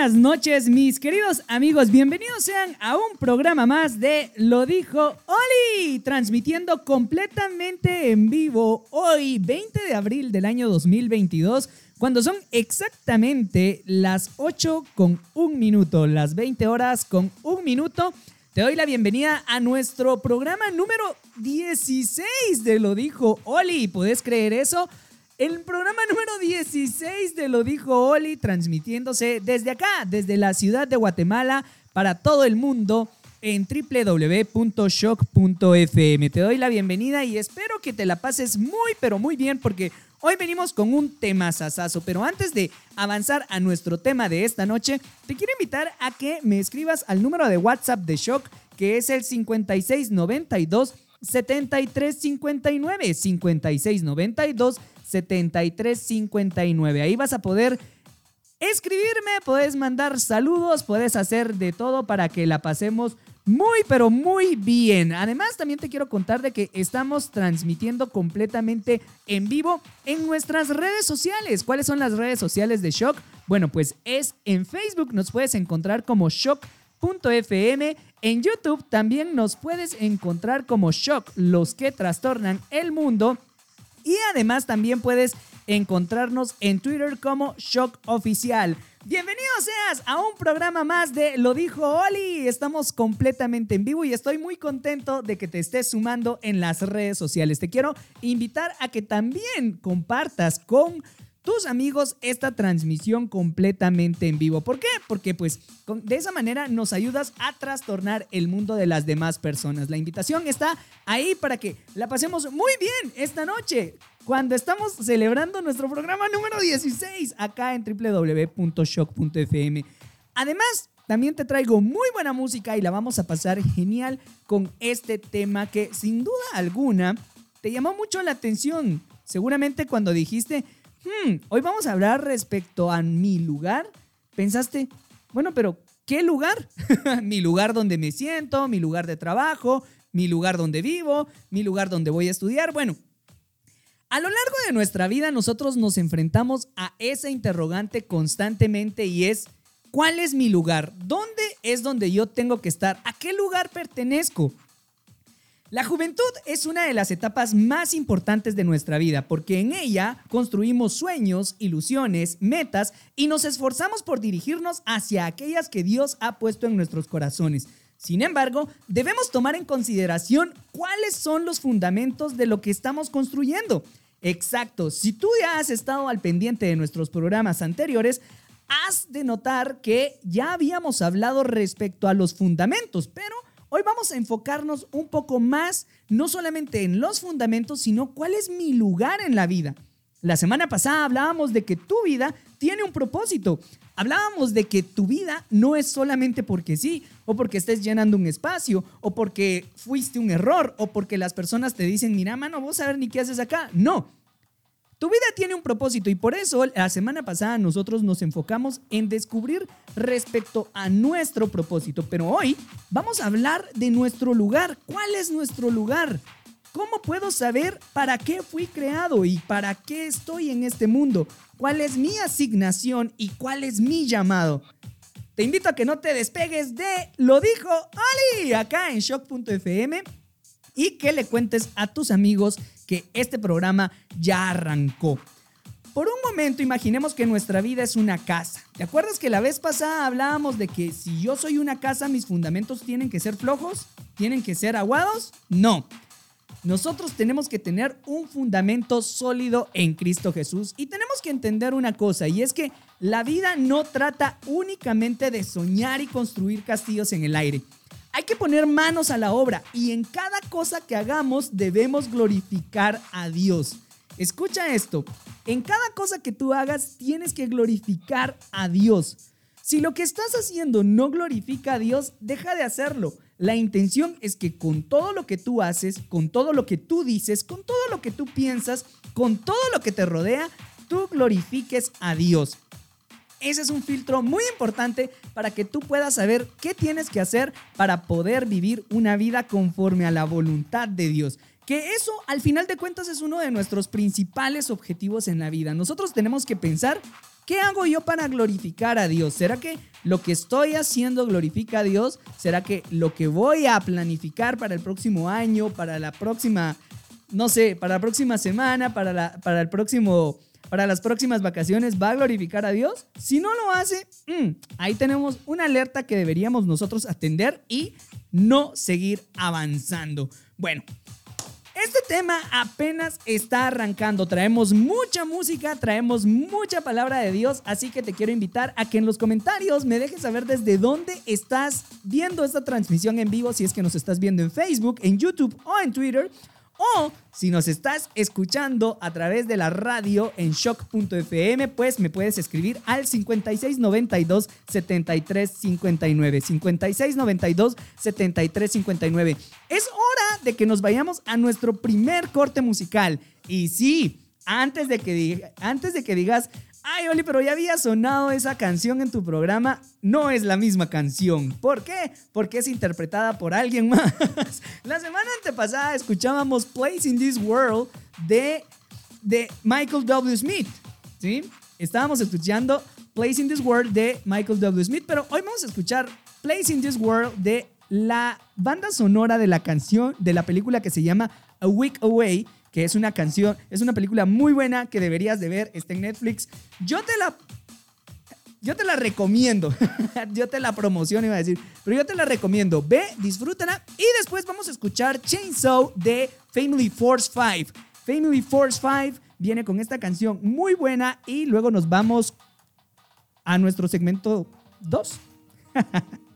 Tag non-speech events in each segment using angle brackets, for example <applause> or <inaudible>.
Buenas noches mis queridos amigos, bienvenidos sean a un programa más de Lo dijo Oli, transmitiendo completamente en vivo hoy 20 de abril del año 2022, cuando son exactamente las 8 con un minuto, las 20 horas con un minuto. Te doy la bienvenida a nuestro programa número 16 de Lo dijo Oli, ¿puedes creer eso? El programa número 16 de Lo Dijo Oli, transmitiéndose desde acá, desde la ciudad de Guatemala, para todo el mundo en www.shock.fm. Te doy la bienvenida y espero que te la pases muy, pero muy bien porque hoy venimos con un tema sasazo. Pero antes de avanzar a nuestro tema de esta noche, te quiero invitar a que me escribas al número de WhatsApp de Shock, que es el 5692 7359 5692 7359. Ahí vas a poder escribirme, puedes mandar saludos, puedes hacer de todo para que la pasemos muy, pero muy bien. Además, también te quiero contar de que estamos transmitiendo completamente en vivo en nuestras redes sociales. ¿Cuáles son las redes sociales de Shock? Bueno, pues es en Facebook, nos puedes encontrar como Shock.fm. En YouTube también nos puedes encontrar como Shock, los que trastornan el mundo. Y además también puedes encontrarnos en Twitter como Shock Oficial. Bienvenido seas a un programa más de Lo dijo Oli. Estamos completamente en vivo y estoy muy contento de que te estés sumando en las redes sociales. Te quiero invitar a que también compartas con tus amigos esta transmisión completamente en vivo. ¿Por qué? Porque pues con- de esa manera nos ayudas a trastornar el mundo de las demás personas. La invitación está ahí para que la pasemos muy bien esta noche cuando estamos celebrando nuestro programa número 16 acá en www.shock.fm. Además, también te traigo muy buena música y la vamos a pasar genial con este tema que sin duda alguna te llamó mucho la atención. Seguramente cuando dijiste, "Hmm, hoy vamos a hablar respecto a mi lugar, pensaste, bueno, pero ¿qué lugar? <laughs> mi lugar donde me siento, mi lugar de trabajo, mi lugar donde vivo, mi lugar donde voy a estudiar. Bueno, a lo largo de nuestra vida nosotros nos enfrentamos a esa interrogante constantemente y es, ¿cuál es mi lugar? ¿Dónde es donde yo tengo que estar? ¿A qué lugar pertenezco? La juventud es una de las etapas más importantes de nuestra vida porque en ella construimos sueños, ilusiones, metas y nos esforzamos por dirigirnos hacia aquellas que Dios ha puesto en nuestros corazones. Sin embargo, debemos tomar en consideración cuáles son los fundamentos de lo que estamos construyendo. Exacto, si tú ya has estado al pendiente de nuestros programas anteriores, has de notar que ya habíamos hablado respecto a los fundamentos, pero hoy vamos a enfocarnos un poco más, no solamente en los fundamentos, sino cuál es mi lugar en la vida. La semana pasada hablábamos de que tu vida tiene un propósito. Hablábamos de que tu vida no es solamente porque sí, o porque estés llenando un espacio, o porque fuiste un error, o porque las personas te dicen, mira, mano, vos a ver ni qué haces acá. No, tu vida tiene un propósito y por eso la semana pasada nosotros nos enfocamos en descubrir respecto a nuestro propósito. Pero hoy vamos a hablar de nuestro lugar. ¿Cuál es nuestro lugar? ¿Cómo puedo saber para qué fui creado y para qué estoy en este mundo? ¿Cuál es mi asignación y cuál es mi llamado? Te invito a que no te despegues de Lo dijo Ali acá en shock.fm y que le cuentes a tus amigos que este programa ya arrancó. Por un momento imaginemos que nuestra vida es una casa. ¿Te acuerdas que la vez pasada hablábamos de que si yo soy una casa mis fundamentos tienen que ser flojos? ¿Tienen que ser aguados? No. Nosotros tenemos que tener un fundamento sólido en Cristo Jesús y tenemos que entender una cosa y es que la vida no trata únicamente de soñar y construir castillos en el aire. Hay que poner manos a la obra y en cada cosa que hagamos debemos glorificar a Dios. Escucha esto, en cada cosa que tú hagas tienes que glorificar a Dios. Si lo que estás haciendo no glorifica a Dios, deja de hacerlo. La intención es que con todo lo que tú haces, con todo lo que tú dices, con todo lo que tú piensas, con todo lo que te rodea, tú glorifiques a Dios. Ese es un filtro muy importante para que tú puedas saber qué tienes que hacer para poder vivir una vida conforme a la voluntad de Dios. Que eso, al final de cuentas, es uno de nuestros principales objetivos en la vida. Nosotros tenemos que pensar, ¿qué hago yo para glorificar a Dios? ¿Será que lo que estoy haciendo glorifica a Dios? ¿Será que lo que voy a planificar para el próximo año, para la próxima, no sé, para la próxima semana, para, la, para el próximo para las próximas vacaciones va a glorificar a Dios? Si no lo hace, mm, ahí tenemos una alerta que deberíamos nosotros atender y no seguir avanzando. Bueno, este tema apenas está arrancando. Traemos mucha música, traemos mucha palabra de Dios, así que te quiero invitar a que en los comentarios me dejes saber desde dónde estás viendo esta transmisión en vivo, si es que nos estás viendo en Facebook, en YouTube o en Twitter o si nos estás escuchando a través de la radio en shock.fm, pues me puedes escribir al 5692 7359. 5692 7359. Es hora de que nos vayamos a nuestro primer corte musical. Y sí, antes de que, antes de que digas, Ay, Oli, pero ya había sonado esa canción en tu programa. No es la misma canción. ¿Por qué? Porque es interpretada por alguien más. <laughs> La semana antepasada escuchábamos Place in This World de, de Michael W. Smith. ¿Sí? Estábamos escuchando Place in This World de Michael W. Smith, pero hoy vamos a escuchar Place in This World de la banda sonora de la canción de la película que se llama A Week Away que es una canción, es una película muy buena que deberías de ver, está en Netflix. Yo te la yo te la recomiendo. <laughs> yo te la promociono, iba a decir. Pero yo te la recomiendo. Ve, disfrútala. Y después vamos a escuchar Chainsaw de Family Force 5. Family Force 5 viene con esta canción muy buena. Y luego nos vamos a nuestro segmento 2. <laughs>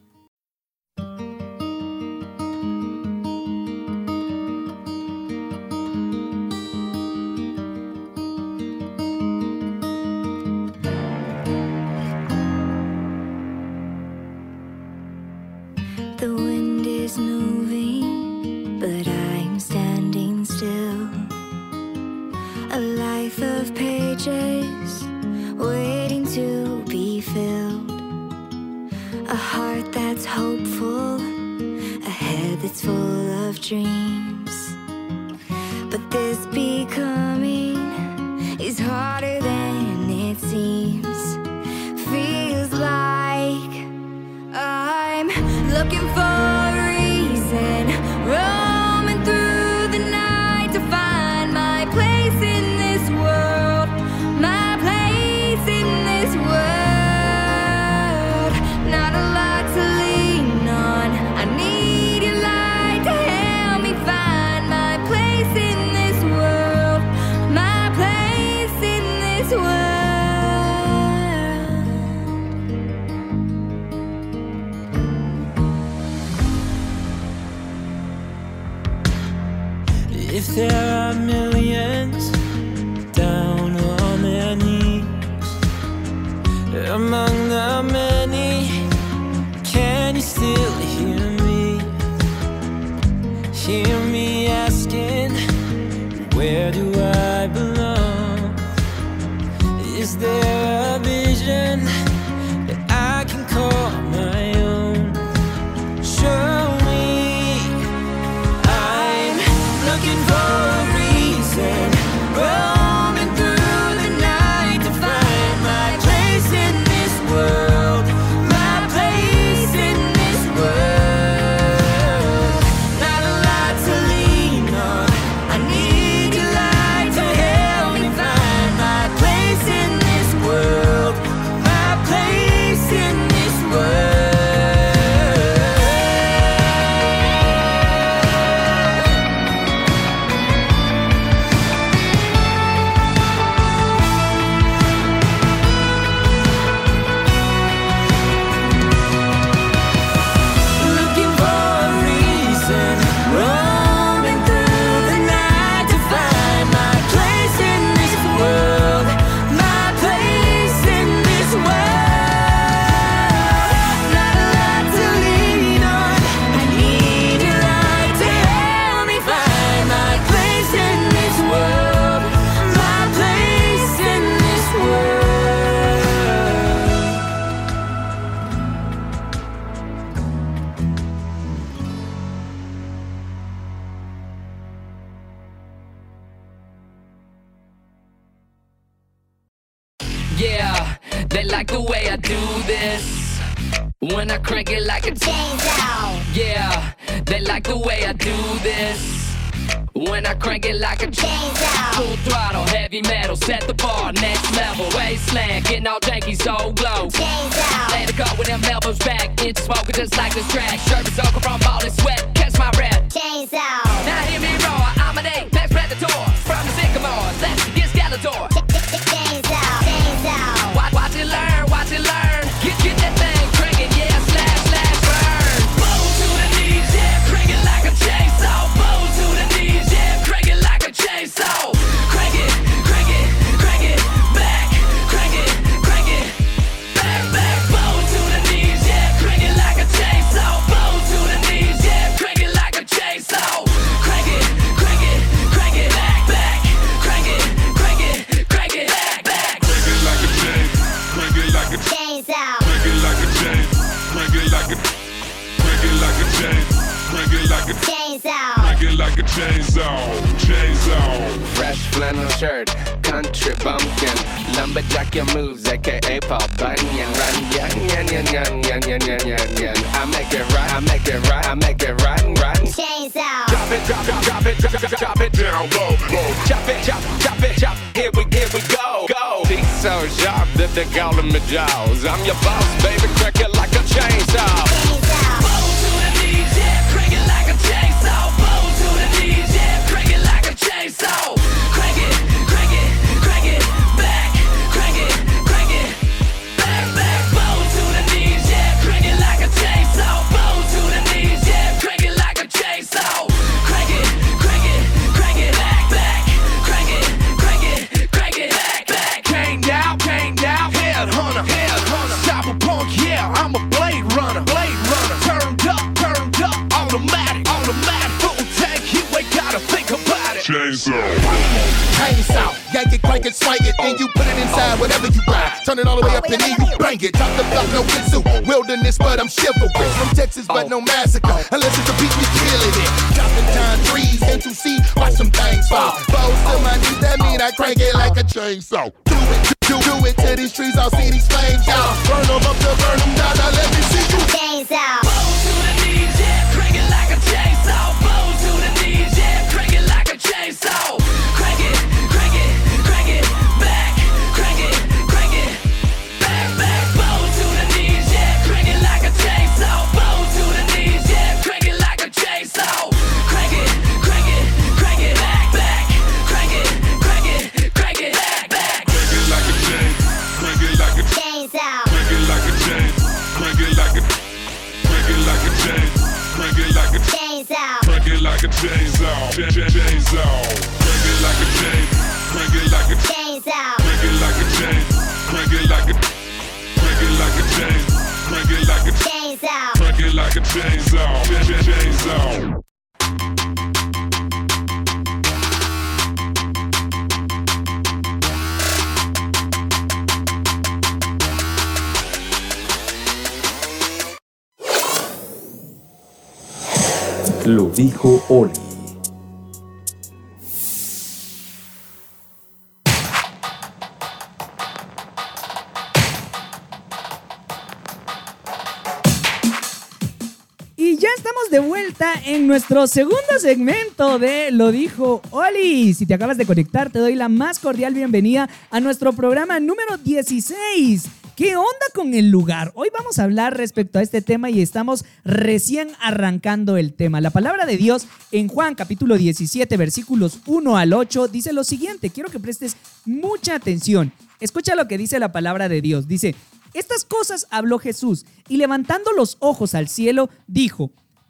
door. I'm your it. Top the block, no kizoo. Wilderness, but I'm chivalrous. From Texas, but no oh. massacre. Unless it's a beat, we killing it. Chopping down trees, into see, watch some things fall. Bows to my knees, that mean I crank it like a chainsaw. Do it, do, do it to these trees, I'll see these flames, y'all. Burn them up to burn them down, chainsaw, Ch- ch- chainsaw. Crank it like a chain, crank it like a chainsaw. Crank it like a chain, crank it like a crank it like a chain, crank it like a chainsaw. Crank it like a chainsaw, Ch- ch- chainsaw. Lo dijo Oli. De vuelta en nuestro segundo segmento de Lo dijo Oli. Si te acabas de conectar, te doy la más cordial bienvenida a nuestro programa número 16. ¿Qué onda con el lugar? Hoy vamos a hablar respecto a este tema y estamos recién arrancando el tema. La palabra de Dios en Juan capítulo 17 versículos 1 al 8 dice lo siguiente. Quiero que prestes mucha atención. Escucha lo que dice la palabra de Dios. Dice, estas cosas habló Jesús y levantando los ojos al cielo, dijo,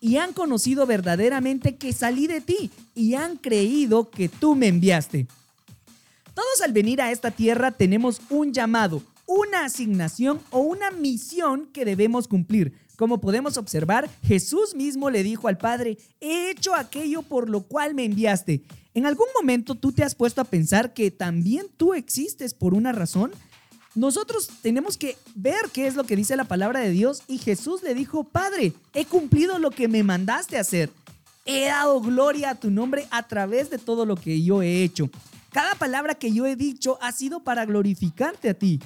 y han conocido verdaderamente que salí de ti y han creído que tú me enviaste. Todos al venir a esta tierra tenemos un llamado, una asignación o una misión que debemos cumplir. Como podemos observar, Jesús mismo le dijo al Padre, he hecho aquello por lo cual me enviaste. ¿En algún momento tú te has puesto a pensar que también tú existes por una razón? Nosotros tenemos que ver qué es lo que dice la palabra de Dios y Jesús le dijo, Padre, he cumplido lo que me mandaste hacer. He dado gloria a tu nombre a través de todo lo que yo he hecho. Cada palabra que yo he dicho ha sido para glorificarte a ti.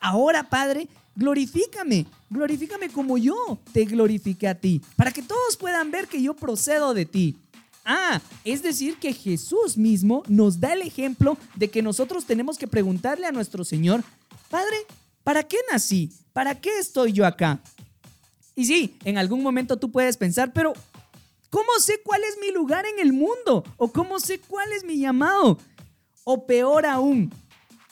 Ahora, Padre, glorifícame, glorifícame como yo te glorifiqué a ti, para que todos puedan ver que yo procedo de ti. Ah, es decir, que Jesús mismo nos da el ejemplo de que nosotros tenemos que preguntarle a nuestro Señor, Padre, ¿para qué nací? ¿Para qué estoy yo acá? Y sí, en algún momento tú puedes pensar, pero ¿cómo sé cuál es mi lugar en el mundo? ¿O cómo sé cuál es mi llamado? O peor aún,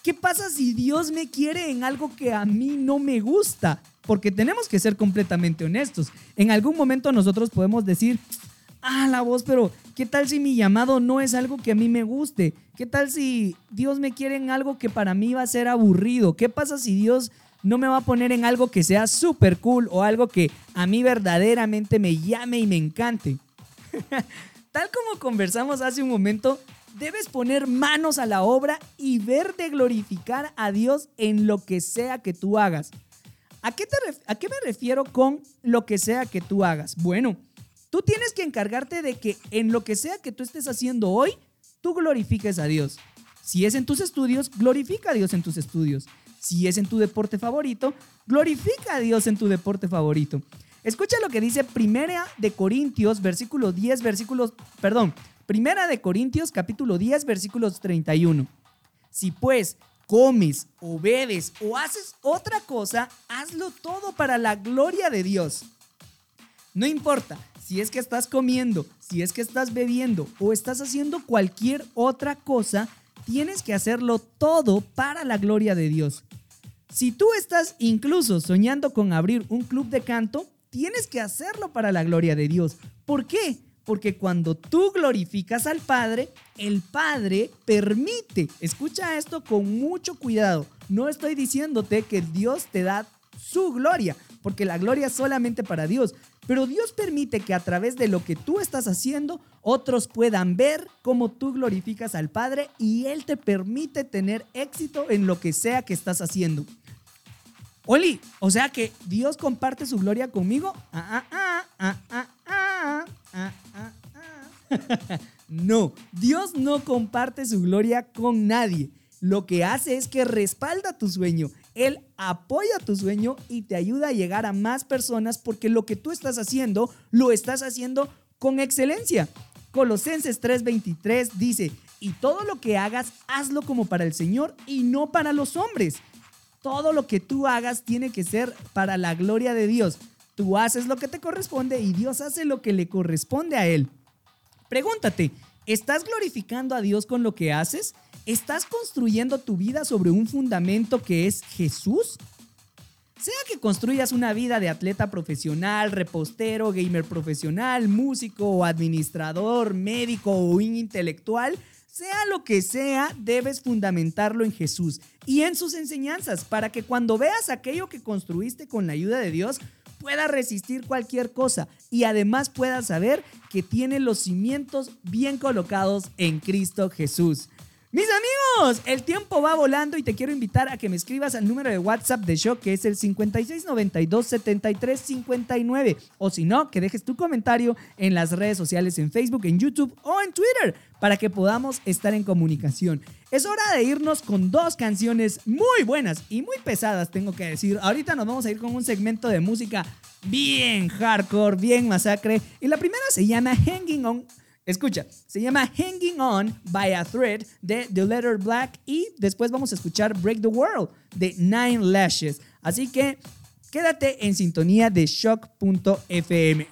¿qué pasa si Dios me quiere en algo que a mí no me gusta? Porque tenemos que ser completamente honestos. En algún momento nosotros podemos decir, ah, la voz, pero ¿qué tal si mi llamado no es algo que a mí me guste? ¿Qué tal si Dios me quiere en algo que para mí va a ser aburrido? ¿Qué pasa si Dios no me va a poner en algo que sea súper cool o algo que a mí verdaderamente me llame y me encante? <laughs> Tal como conversamos hace un momento, debes poner manos a la obra y ver de glorificar a Dios en lo que sea que tú hagas. ¿A qué, te ¿A qué me refiero con lo que sea que tú hagas? Bueno, tú tienes que encargarte de que en lo que sea que tú estés haciendo hoy, tú glorifiques a Dios. Si es en tus estudios, glorifica a Dios en tus estudios. Si es en tu deporte favorito, glorifica a Dios en tu deporte favorito. Escucha lo que dice Primera de Corintios, versículo 10, versículos, perdón, Primera de Corintios, capítulo 10, versículos 31. Si pues comes o bebes o haces otra cosa, hazlo todo para la gloria de Dios. No importa si es que estás comiendo, si es que estás bebiendo o estás haciendo cualquier otra cosa, tienes que hacerlo todo para la gloria de Dios. Si tú estás incluso soñando con abrir un club de canto, tienes que hacerlo para la gloria de Dios. ¿Por qué? Porque cuando tú glorificas al Padre, el Padre permite, escucha esto con mucho cuidado, no estoy diciéndote que Dios te da su gloria, porque la gloria es solamente para Dios, pero Dios permite que a través de lo que tú estás haciendo, otros puedan ver cómo tú glorificas al Padre y Él te permite tener éxito en lo que sea que estás haciendo. Oli, o sea que Dios comparte su gloria conmigo. No, Dios no comparte su gloria con nadie. Lo que hace es que respalda tu sueño. Él apoya tu sueño y te ayuda a llegar a más personas porque lo que tú estás haciendo, lo estás haciendo con excelencia. Colosenses 3:23 dice, y todo lo que hagas, hazlo como para el Señor y no para los hombres todo lo que tú hagas tiene que ser para la gloria de Dios. Tú haces lo que te corresponde y Dios hace lo que le corresponde a Él. Pregúntate, ¿estás glorificando a Dios con lo que haces? ¿Estás construyendo tu vida sobre un fundamento que es Jesús? Sea que construyas una vida de atleta profesional, repostero, gamer profesional, músico administrador, médico o intelectual, sea lo que sea, debes fundamentarlo en Jesús y en sus enseñanzas para que cuando veas aquello que construiste con la ayuda de Dios, pueda resistir cualquier cosa y además puedas saber que tiene los cimientos bien colocados en Cristo Jesús. Mis amigos, el tiempo va volando y te quiero invitar a que me escribas al número de WhatsApp de Shock que es el 5692-7359 o si no, que dejes tu comentario en las redes sociales en Facebook, en YouTube o en Twitter para que podamos estar en comunicación. Es hora de irnos con dos canciones muy buenas y muy pesadas, tengo que decir. Ahorita nos vamos a ir con un segmento de música bien hardcore, bien masacre y la primera se llama Hanging On Escucha, se llama Hanging On by a Thread de The Letter Black y después vamos a escuchar Break the World de Nine Lashes. Así que quédate en sintonía de shock.fm.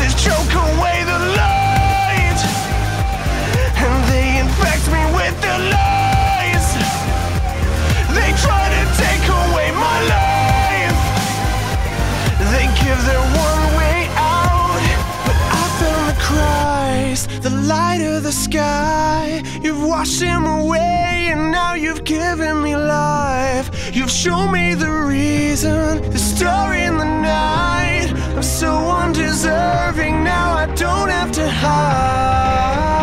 voices choke away the light. And they infect me with their lies. They try to take away my life. They give their one way out. But I found the Christ, the light of the sky. You've washed him away and now you've given me life. You've shown me the reason, the star in the night. I'm so undeserving, now I don't have to hide.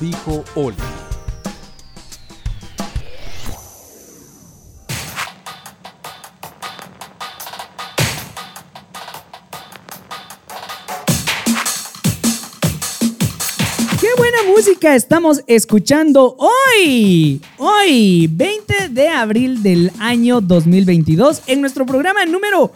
Dijo Oli. ¡Qué buena música estamos escuchando hoy! Hoy, 20 de abril del año 2022, en nuestro programa número,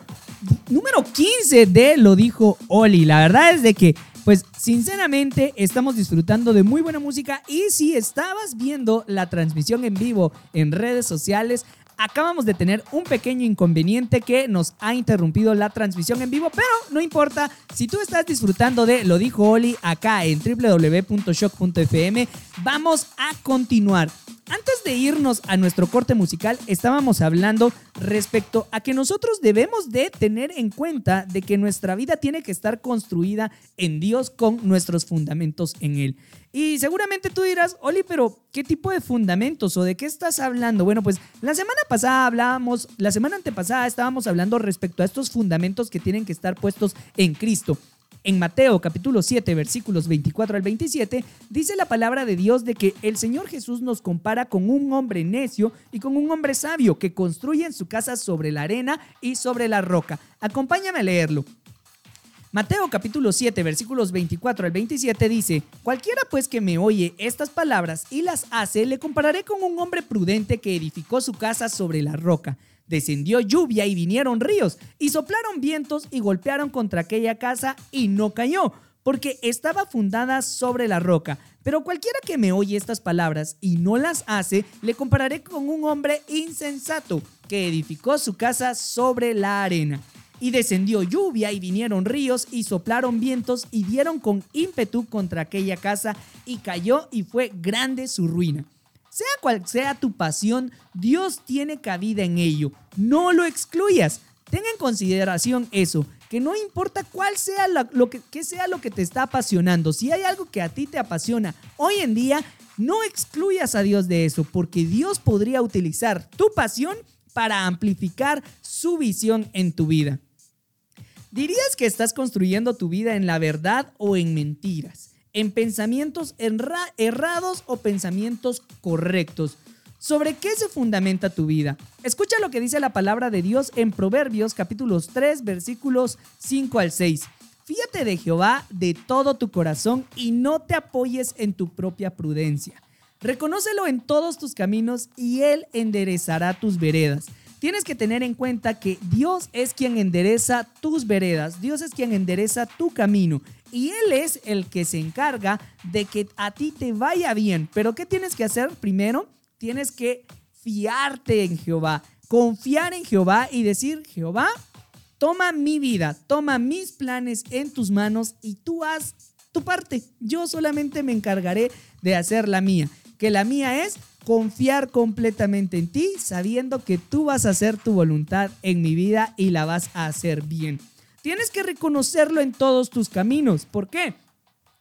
número 15 de Lo dijo Oli. La verdad es de que, pues, sinceramente, estamos disfrutando de muy buena música. Y si estabas viendo la transmisión en vivo en redes sociales, acabamos de tener un pequeño inconveniente que nos ha interrumpido la transmisión en vivo, pero no importa, si tú estás disfrutando de Lo dijo Oli acá en www.shock.fm, vamos a continuar. Antes de irnos a nuestro corte musical, estábamos hablando respecto a que nosotros debemos de tener en cuenta de que nuestra vida tiene que estar construida en Dios con nuestros fundamentos en Él. Y seguramente tú dirás, Oli, pero ¿qué tipo de fundamentos o de qué estás hablando? Bueno, pues la semana pasada hablábamos, la semana antepasada estábamos hablando respecto a estos fundamentos que tienen que estar puestos en Cristo. En Mateo capítulo 7 versículos 24 al 27 dice la palabra de Dios de que el Señor Jesús nos compara con un hombre necio y con un hombre sabio que construyen su casa sobre la arena y sobre la roca. Acompáñame a leerlo. Mateo capítulo 7 versículos 24 al 27 dice, Cualquiera pues que me oye estas palabras y las hace, le compararé con un hombre prudente que edificó su casa sobre la roca. Descendió lluvia y vinieron ríos, y soplaron vientos y golpearon contra aquella casa y no cayó, porque estaba fundada sobre la roca. Pero cualquiera que me oye estas palabras y no las hace, le compararé con un hombre insensato que edificó su casa sobre la arena. Y descendió lluvia y vinieron ríos y soplaron vientos y dieron con ímpetu contra aquella casa y cayó y fue grande su ruina. Sea cual sea tu pasión, Dios tiene cabida en ello. No lo excluyas. Ten en consideración eso, que no importa cuál sea lo que, sea lo que te está apasionando. Si hay algo que a ti te apasiona hoy en día, no excluyas a Dios de eso, porque Dios podría utilizar tu pasión para amplificar su visión en tu vida. ¿Dirías que estás construyendo tu vida en la verdad o en mentiras? ¿En pensamientos erra- errados o pensamientos correctos? ¿Sobre qué se fundamenta tu vida? Escucha lo que dice la palabra de Dios en Proverbios capítulos 3 versículos 5 al 6. Fíjate de Jehová de todo tu corazón y no te apoyes en tu propia prudencia. Reconócelo en todos tus caminos y Él enderezará tus veredas. Tienes que tener en cuenta que Dios es quien endereza tus veredas, Dios es quien endereza tu camino y Él es el que se encarga de que a ti te vaya bien. Pero ¿qué tienes que hacer primero? Tienes que fiarte en Jehová, confiar en Jehová y decir, Jehová, toma mi vida, toma mis planes en tus manos y tú haz tu parte. Yo solamente me encargaré de hacer la mía. Que la mía es confiar completamente en ti, sabiendo que tú vas a hacer tu voluntad en mi vida y la vas a hacer bien. Tienes que reconocerlo en todos tus caminos. ¿Por qué?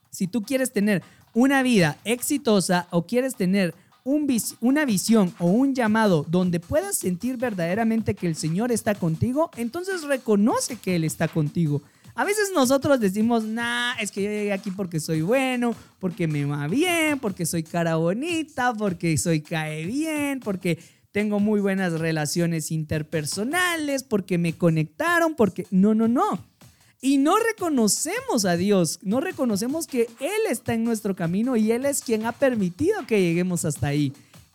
Si tú quieres tener una vida exitosa o quieres tener un una visión o un llamado donde puedas sentir verdaderamente que el Señor está contigo, entonces reconoce que Él está contigo. A veces nosotros decimos, nah, es que yo llegué aquí porque soy bueno, porque me va bien, porque soy cara bonita, porque soy cae bien, porque tengo muy buenas relaciones interpersonales, porque me conectaron, porque... No, no, no. Y no reconocemos a Dios, no reconocemos que Él está en nuestro camino y Él es quien ha permitido que lleguemos hasta ahí.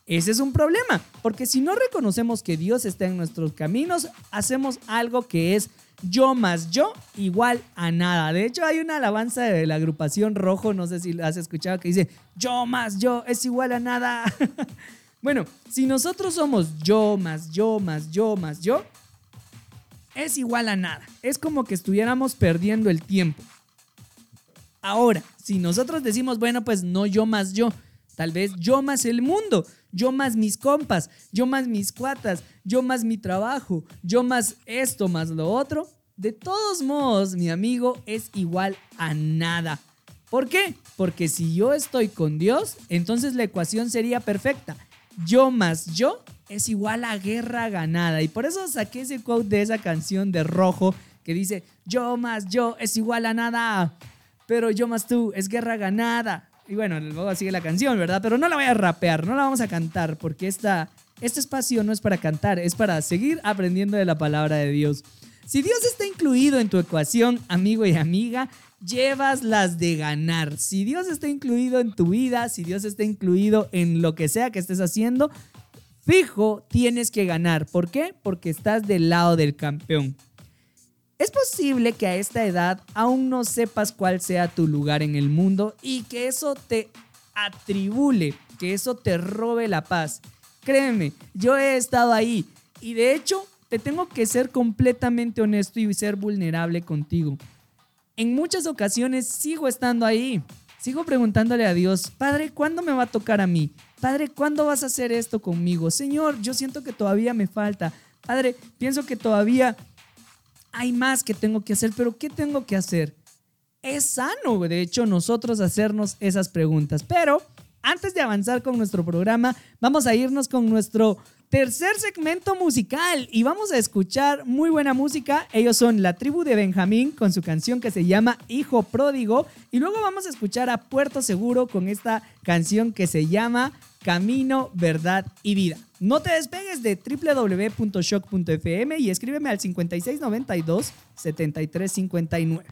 Ese es un problema, porque si no reconocemos que Dios está en nuestros caminos, hacemos algo que es yo más yo igual a nada. De hecho, hay una alabanza de la agrupación Rojo, no sé si la has escuchado, que dice yo más yo es igual a nada. <laughs> bueno, si nosotros somos yo más yo más yo más yo, es igual a nada. Es como que estuviéramos perdiendo el tiempo. Ahora, si nosotros decimos, bueno, pues no yo más yo, tal vez yo más el mundo, yo más mis compas, yo más mis cuatas, yo más mi trabajo, yo más esto más lo otro, de todos modos, mi amigo es igual a nada. ¿Por qué? Porque si yo estoy con Dios, entonces la ecuación sería perfecta. Yo más yo es igual a guerra ganada. Y por eso saqué ese quote de esa canción de Rojo que dice, yo más yo es igual a nada pero yo más tú, es guerra ganada. Y bueno, luego sigue la canción, ¿verdad? Pero no la voy a rapear, no la vamos a cantar, porque esta, este espacio no es para cantar, es para seguir aprendiendo de la palabra de Dios. Si Dios está incluido en tu ecuación, amigo y amiga, llevas las de ganar. Si Dios está incluido en tu vida, si Dios está incluido en lo que sea que estés haciendo, fijo, tienes que ganar. ¿Por qué? Porque estás del lado del campeón. Es posible que a esta edad aún no sepas cuál sea tu lugar en el mundo y que eso te atribule, que eso te robe la paz. Créeme, yo he estado ahí y de hecho te tengo que ser completamente honesto y ser vulnerable contigo. En muchas ocasiones sigo estando ahí, sigo preguntándole a Dios, Padre, ¿cuándo me va a tocar a mí? Padre, ¿cuándo vas a hacer esto conmigo? Señor, yo siento que todavía me falta. Padre, pienso que todavía hay más que tengo que hacer, pero ¿qué tengo que hacer? Es sano, de hecho, nosotros hacernos esas preguntas. Pero antes de avanzar con nuestro programa, vamos a irnos con nuestro tercer segmento musical y vamos a escuchar muy buena música. Ellos son la tribu de Benjamín con su canción que se llama Hijo Pródigo y luego vamos a escuchar a Puerto Seguro con esta canción que se llama Camino, Verdad y Vida. No te despegues de www.shock.fm y escríbeme al 5692 7359.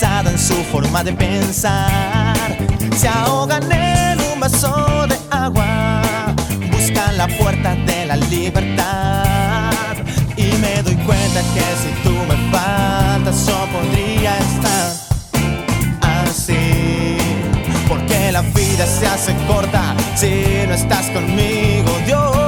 En su forma de pensar. Se ahogan en un vaso de agua, buscan la puerta de la libertad. Y me doy cuenta que si tú me faltas, yo podría estar así. Porque la vida se hace corta si no estás conmigo, Dios.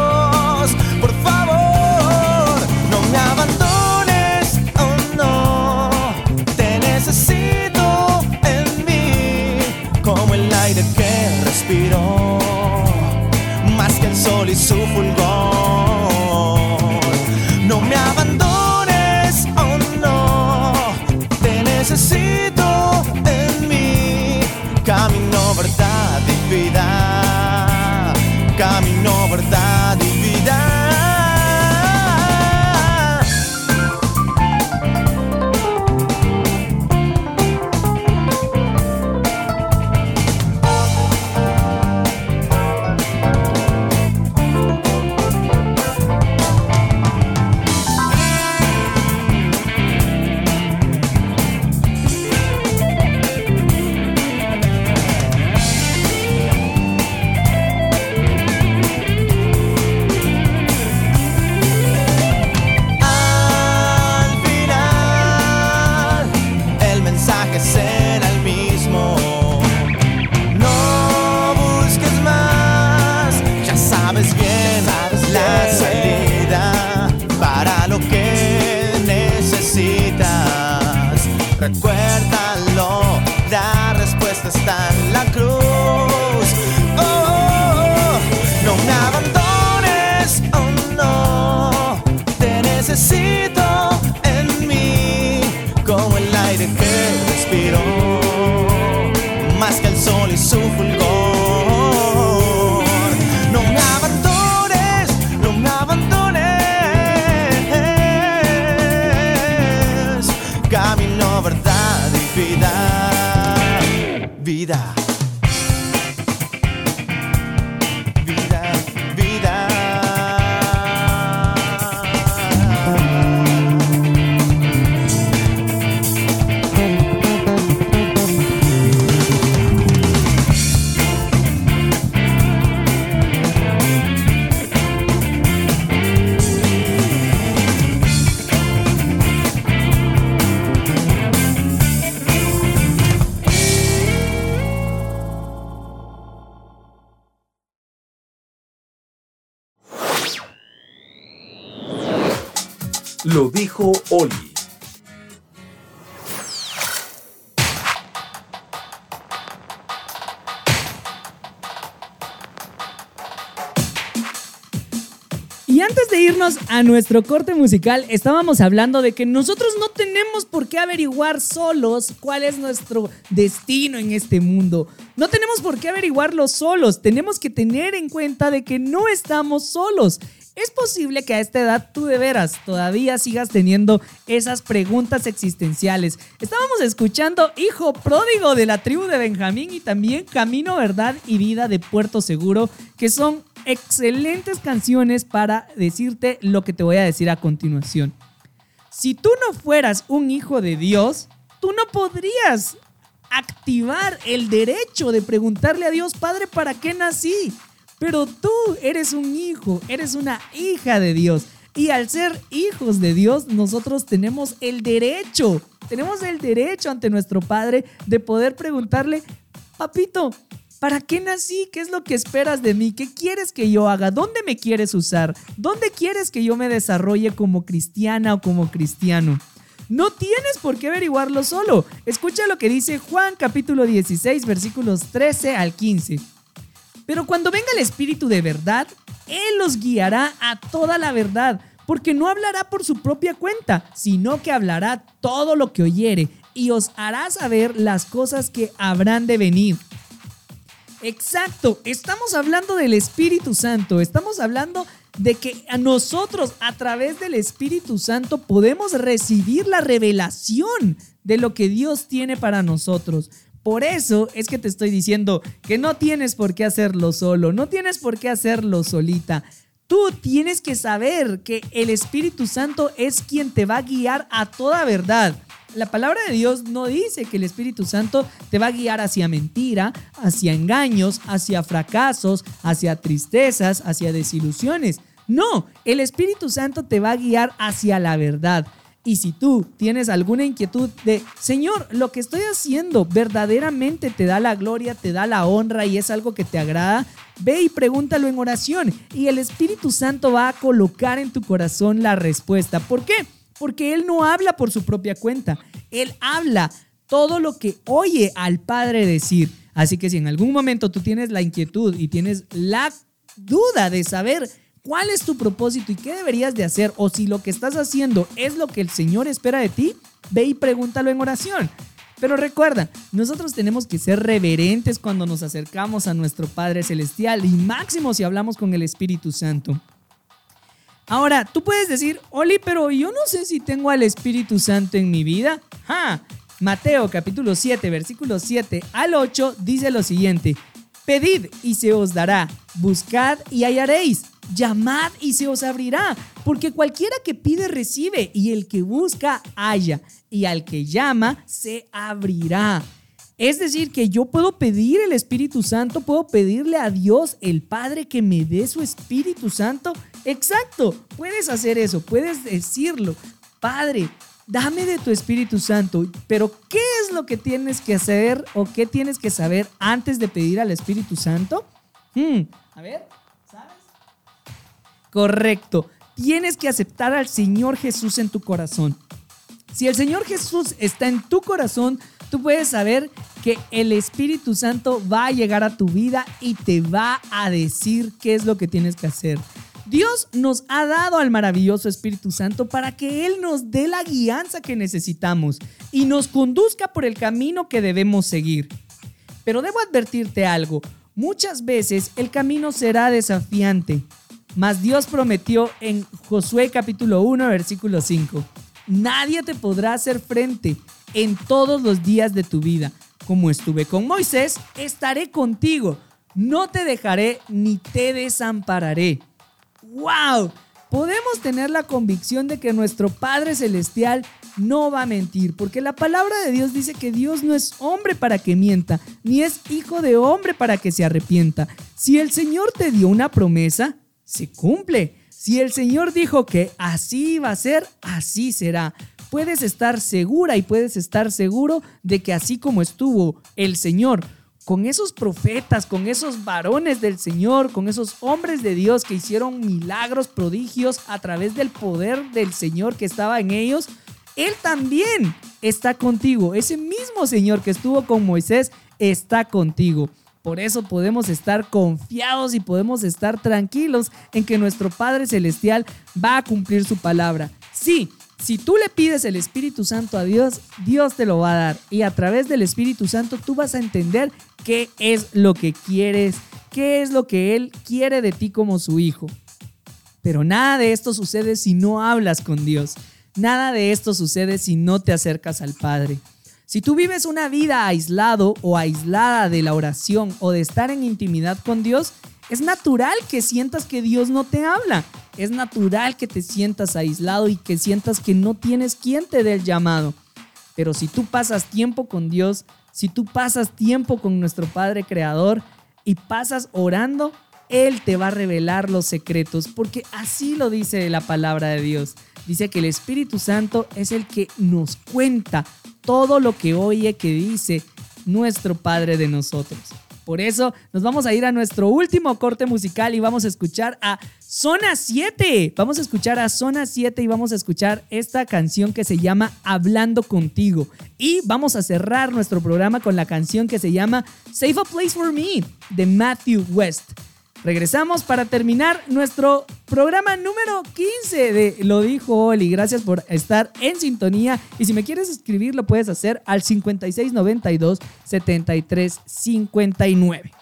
A nuestro corte musical, estábamos hablando de que nosotros no tenemos por qué averiguar solos cuál es nuestro destino en este mundo. No tenemos por qué averiguarlo solos. Tenemos que tener en cuenta de que no estamos solos. Es posible que a esta edad tú de veras todavía sigas teniendo esas preguntas existenciales. Estábamos escuchando Hijo Pródigo de la tribu de Benjamín y también Camino, Verdad y Vida de Puerto Seguro, que son excelentes canciones para decirte lo que te voy a decir a continuación. Si tú no fueras un hijo de Dios, tú no podrías activar el derecho de preguntarle a Dios, Padre, ¿para qué nací? Pero tú eres un hijo, eres una hija de Dios. Y al ser hijos de Dios, nosotros tenemos el derecho, tenemos el derecho ante nuestro Padre de poder preguntarle, papito, ¿para qué nací? ¿Qué es lo que esperas de mí? ¿Qué quieres que yo haga? ¿Dónde me quieres usar? ¿Dónde quieres que yo me desarrolle como cristiana o como cristiano? No tienes por qué averiguarlo solo. Escucha lo que dice Juan capítulo 16 versículos 13 al 15. Pero cuando venga el Espíritu de verdad, Él los guiará a toda la verdad, porque no hablará por su propia cuenta, sino que hablará todo lo que oyere y os hará saber las cosas que habrán de venir. Exacto, estamos hablando del Espíritu Santo, estamos hablando de que a nosotros a través del Espíritu Santo podemos recibir la revelación de lo que Dios tiene para nosotros. Por eso es que te estoy diciendo que no tienes por qué hacerlo solo, no tienes por qué hacerlo solita. Tú tienes que saber que el Espíritu Santo es quien te va a guiar a toda verdad. La palabra de Dios no dice que el Espíritu Santo te va a guiar hacia mentira, hacia engaños, hacia fracasos, hacia tristezas, hacia desilusiones. No, el Espíritu Santo te va a guiar hacia la verdad. Y si tú tienes alguna inquietud de, Señor, lo que estoy haciendo verdaderamente te da la gloria, te da la honra y es algo que te agrada, ve y pregúntalo en oración y el Espíritu Santo va a colocar en tu corazón la respuesta. ¿Por qué? Porque Él no habla por su propia cuenta, Él habla todo lo que oye al Padre decir. Así que si en algún momento tú tienes la inquietud y tienes la duda de saber cuál es tu propósito y qué deberías de hacer o si lo que estás haciendo es lo que el Señor espera de ti, ve y pregúntalo en oración. Pero recuerda, nosotros tenemos que ser reverentes cuando nos acercamos a nuestro Padre Celestial y máximo si hablamos con el Espíritu Santo. Ahora, tú puedes decir, Oli, pero yo no sé si tengo al Espíritu Santo en mi vida. Mateo capítulo 7, versículo 7 al 8 dice lo siguiente. Pedid y se os dará, buscad y hallaréis, llamad y se os abrirá, porque cualquiera que pide recibe, y el que busca halla, y al que llama se abrirá. Es decir, que yo puedo pedir el Espíritu Santo, puedo pedirle a Dios, el Padre, que me dé su Espíritu Santo. Exacto, puedes hacer eso, puedes decirlo. Padre, dame de tu Espíritu Santo. Pero ¿qué es lo que tienes que hacer o qué tienes que saber antes de pedir al Espíritu Santo? Hmm, a ver, ¿sabes? Correcto. Tienes que aceptar al Señor Jesús en tu corazón. Si el Señor Jesús está en tu corazón, tú puedes saber que el Espíritu Santo va a llegar a tu vida y te va a decir qué es lo que tienes que hacer. Dios nos ha dado al maravilloso Espíritu Santo para que Él nos dé la guianza que necesitamos y nos conduzca por el camino que debemos seguir. Pero debo advertirte algo, muchas veces el camino será desafiante, mas Dios prometió en Josué capítulo 1 versículo 5, nadie te podrá hacer frente en todos los días de tu vida. Como estuve con Moisés, estaré contigo, no te dejaré ni te desampararé. ¡Wow! Podemos tener la convicción de que nuestro Padre Celestial no va a mentir, porque la palabra de Dios dice que Dios no es hombre para que mienta, ni es hijo de hombre para que se arrepienta. Si el Señor te dio una promesa, se cumple. Si el Señor dijo que así iba a ser, así será. Puedes estar segura y puedes estar seguro de que así como estuvo el Señor con esos profetas, con esos varones del Señor, con esos hombres de Dios que hicieron milagros, prodigios a través del poder del Señor que estaba en ellos, Él también está contigo. Ese mismo Señor que estuvo con Moisés está contigo. Por eso podemos estar confiados y podemos estar tranquilos en que nuestro Padre Celestial va a cumplir su palabra. Sí, si tú le pides el Espíritu Santo a Dios, Dios te lo va a dar. Y a través del Espíritu Santo tú vas a entender qué es lo que quieres, qué es lo que Él quiere de ti como su hijo. Pero nada de esto sucede si no hablas con Dios. Nada de esto sucede si no te acercas al Padre. Si tú vives una vida aislado o aislada de la oración o de estar en intimidad con Dios, es natural que sientas que Dios no te habla. Es natural que te sientas aislado y que sientas que no tienes quien te dé el llamado. Pero si tú pasas tiempo con Dios, si tú pasas tiempo con nuestro Padre Creador y pasas orando, Él te va a revelar los secretos, porque así lo dice la palabra de Dios. Dice que el Espíritu Santo es el que nos cuenta todo lo que oye que dice nuestro Padre de nosotros. Por eso nos vamos a ir a nuestro último corte musical y vamos a escuchar a Zona 7. Vamos a escuchar a Zona 7 y vamos a escuchar esta canción que se llama Hablando contigo. Y vamos a cerrar nuestro programa con la canción que se llama Save a Place for Me de Matthew West. Regresamos para terminar nuestro programa número 15 de Lo dijo Oli. Gracias por estar en sintonía. Y si me quieres escribir, lo puedes hacer al 5692 7359.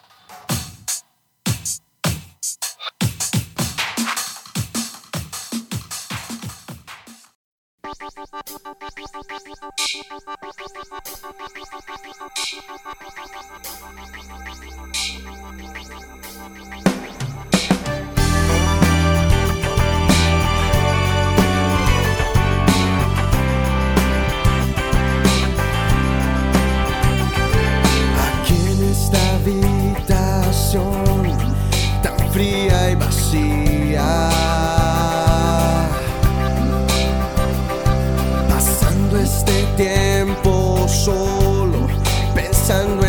Tan fría y vacía, pasando este tiempo solo, pensando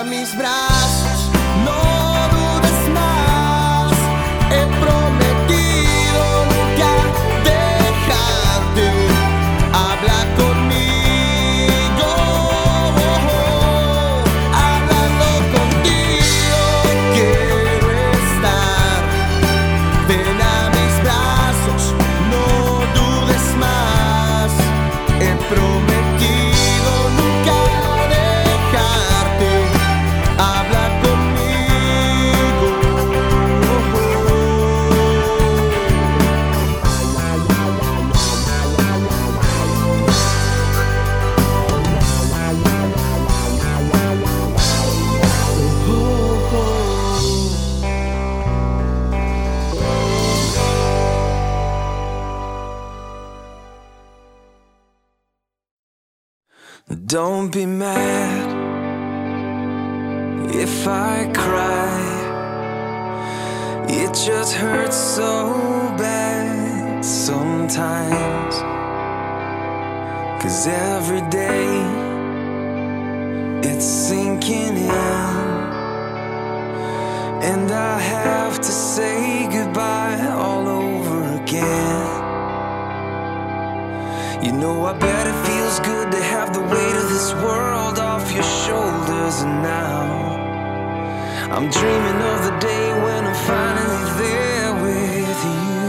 a mis brazos, know, I bet it feels good to have the weight of this world off your shoulders. And now I'm dreaming of the day when I'm finally there with you.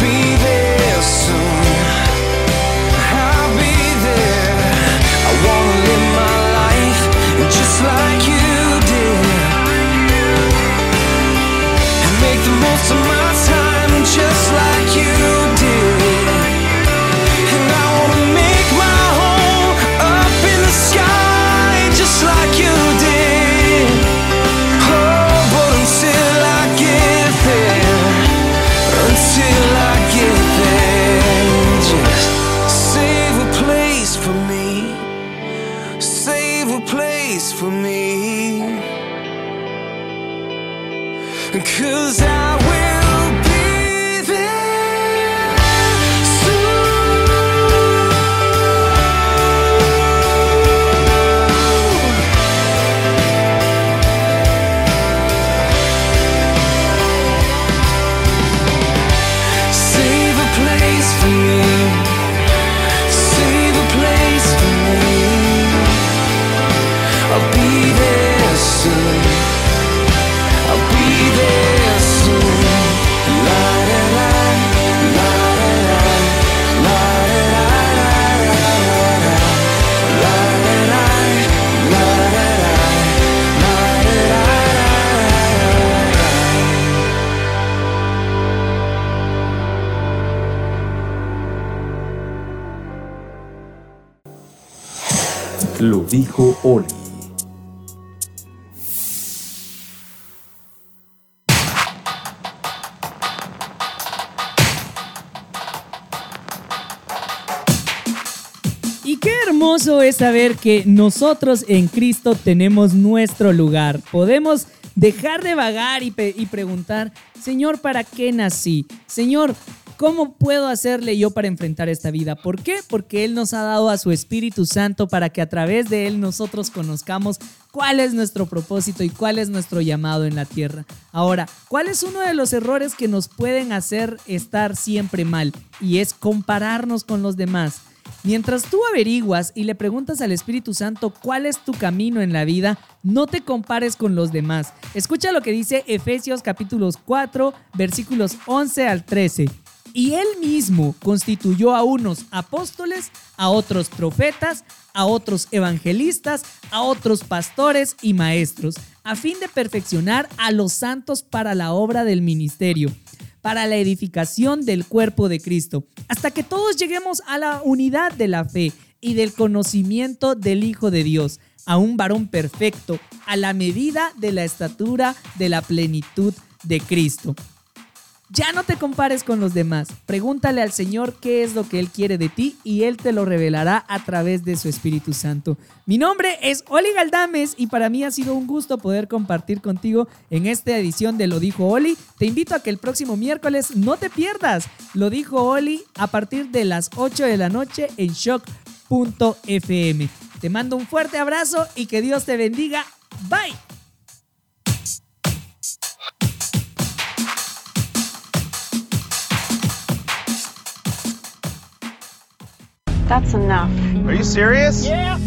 Be Y qué hermoso es saber que nosotros en Cristo tenemos nuestro lugar. Podemos dejar de vagar y, preguntar, Señor, ¿para qué nací? Señor, ¿cómo puedo hacerle yo para enfrentar esta vida? ¿Por qué? Porque Él nos ha dado a su Espíritu Santo para que a través de Él nosotros conozcamos cuál es nuestro propósito y cuál es nuestro llamado en la tierra. Ahora, ¿cuál es uno de los errores que nos pueden hacer estar siempre mal? Y es compararnos con los demás. Mientras tú averiguas y le preguntas al Espíritu Santo cuál es tu camino en la vida, no te compares con los demás. Escucha lo que dice Efesios capítulos 4, versículos 11 al 13. Y él mismo constituyó a unos apóstoles, a otros profetas, a otros evangelistas, a otros pastores y maestros, a fin de perfeccionar a los santos para la obra del ministerio para la edificación del cuerpo de Cristo, hasta que todos lleguemos a la unidad de la fe y del conocimiento del Hijo de Dios, a un varón perfecto, a la medida de la estatura de la plenitud de Cristo. Ya no te compares con los demás. Pregúntale al Señor qué es lo que Él quiere de ti y Él te lo revelará a través de su Espíritu Santo. Mi nombre es Oli Galdames y para mí ha sido un gusto poder compartir contigo en esta edición de Lo Dijo Oli. Te invito a que el próximo miércoles no te pierdas Lo Dijo Oli a partir de las 8 de la noche en shock.fm. Te mando un fuerte abrazo y que Dios te bendiga. Bye. That's enough. Are you serious? Yeah.